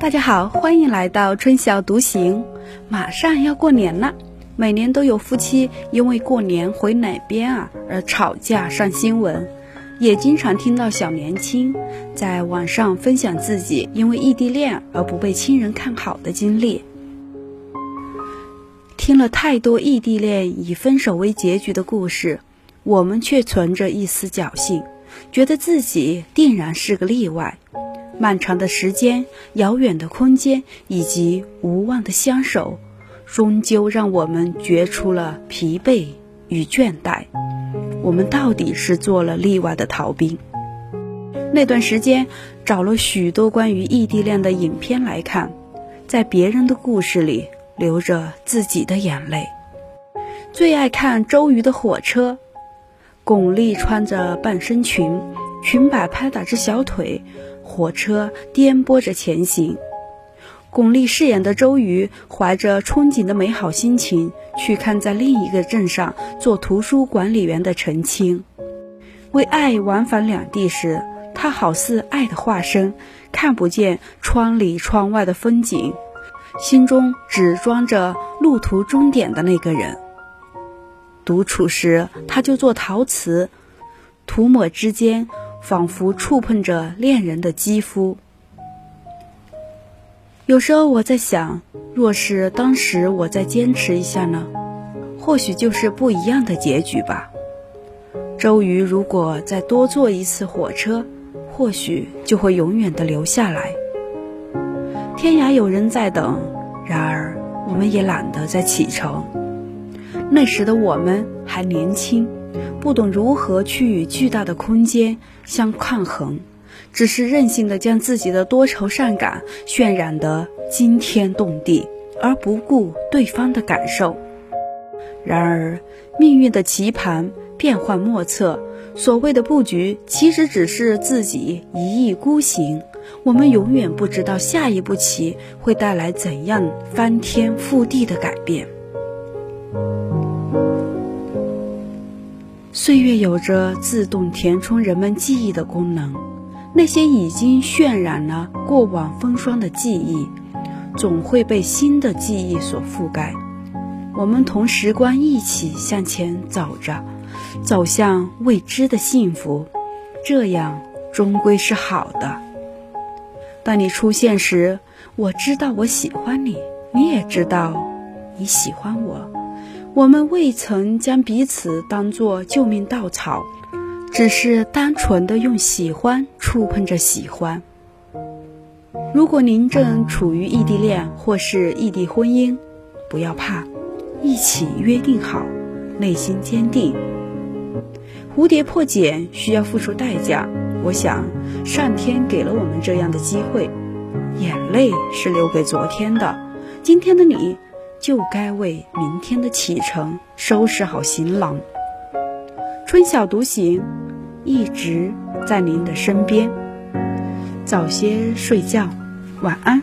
大家好，欢迎来到春晓独行。马上要过年了，每年都有夫妻因为过年回哪边啊而吵架上新闻，也经常听到小年轻在网上分享自己因为异地恋而不被亲人看好的经历。听了太多异地恋以分手为结局的故事，我们却存着一丝侥幸，觉得自己定然是个例外。漫长的时间、遥远的空间以及无望的相守，终究让我们觉出了疲惫与倦怠。我们到底是做了例外的逃兵？那段时间找了许多关于异地恋的影片来看，在别人的故事里流着自己的眼泪。最爱看周瑜的火车，巩俐穿着半身裙，裙摆拍打着小腿。火车颠簸着前行，巩俐饰演的周瑜怀着憧憬的美好心情去看在另一个镇上做图书管理员的陈青。为爱往返两地时，他好似爱的化身，看不见窗里窗外的风景，心中只装着路途终点的那个人。独处时，他就做陶瓷，涂抹之间。仿佛触碰着恋人的肌肤。有时候我在想，若是当时我再坚持一下呢，或许就是不一样的结局吧。周瑜如果再多坐一次火车，或许就会永远的留下来。天涯有人在等，然而我们也懒得再启程。那时的我们还年轻。不懂如何去与巨大的空间相抗衡，只是任性的将自己的多愁善感渲染得惊天动地，而不顾对方的感受。然而，命运的棋盘变幻莫测，所谓的布局其实只是自己一意孤行。我们永远不知道下一步棋会带来怎样翻天覆地的改变。岁月有着自动填充人们记忆的功能，那些已经渲染了过往风霜的记忆，总会被新的记忆所覆盖。我们同时光一起向前走着，走向未知的幸福，这样终归是好的。当你出现时，我知道我喜欢你，你也知道你喜欢我。我们未曾将彼此当作救命稻草，只是单纯的用喜欢触碰着喜欢。如果您正处于异地恋或是异地婚姻，不要怕，一起约定好，内心坚定。蝴蝶破茧需要付出代价，我想上天给了我们这样的机会。眼泪是留给昨天的，今天的你。就该为明天的启程收拾好行囊。春晓独行，一直在您的身边。早些睡觉，晚安。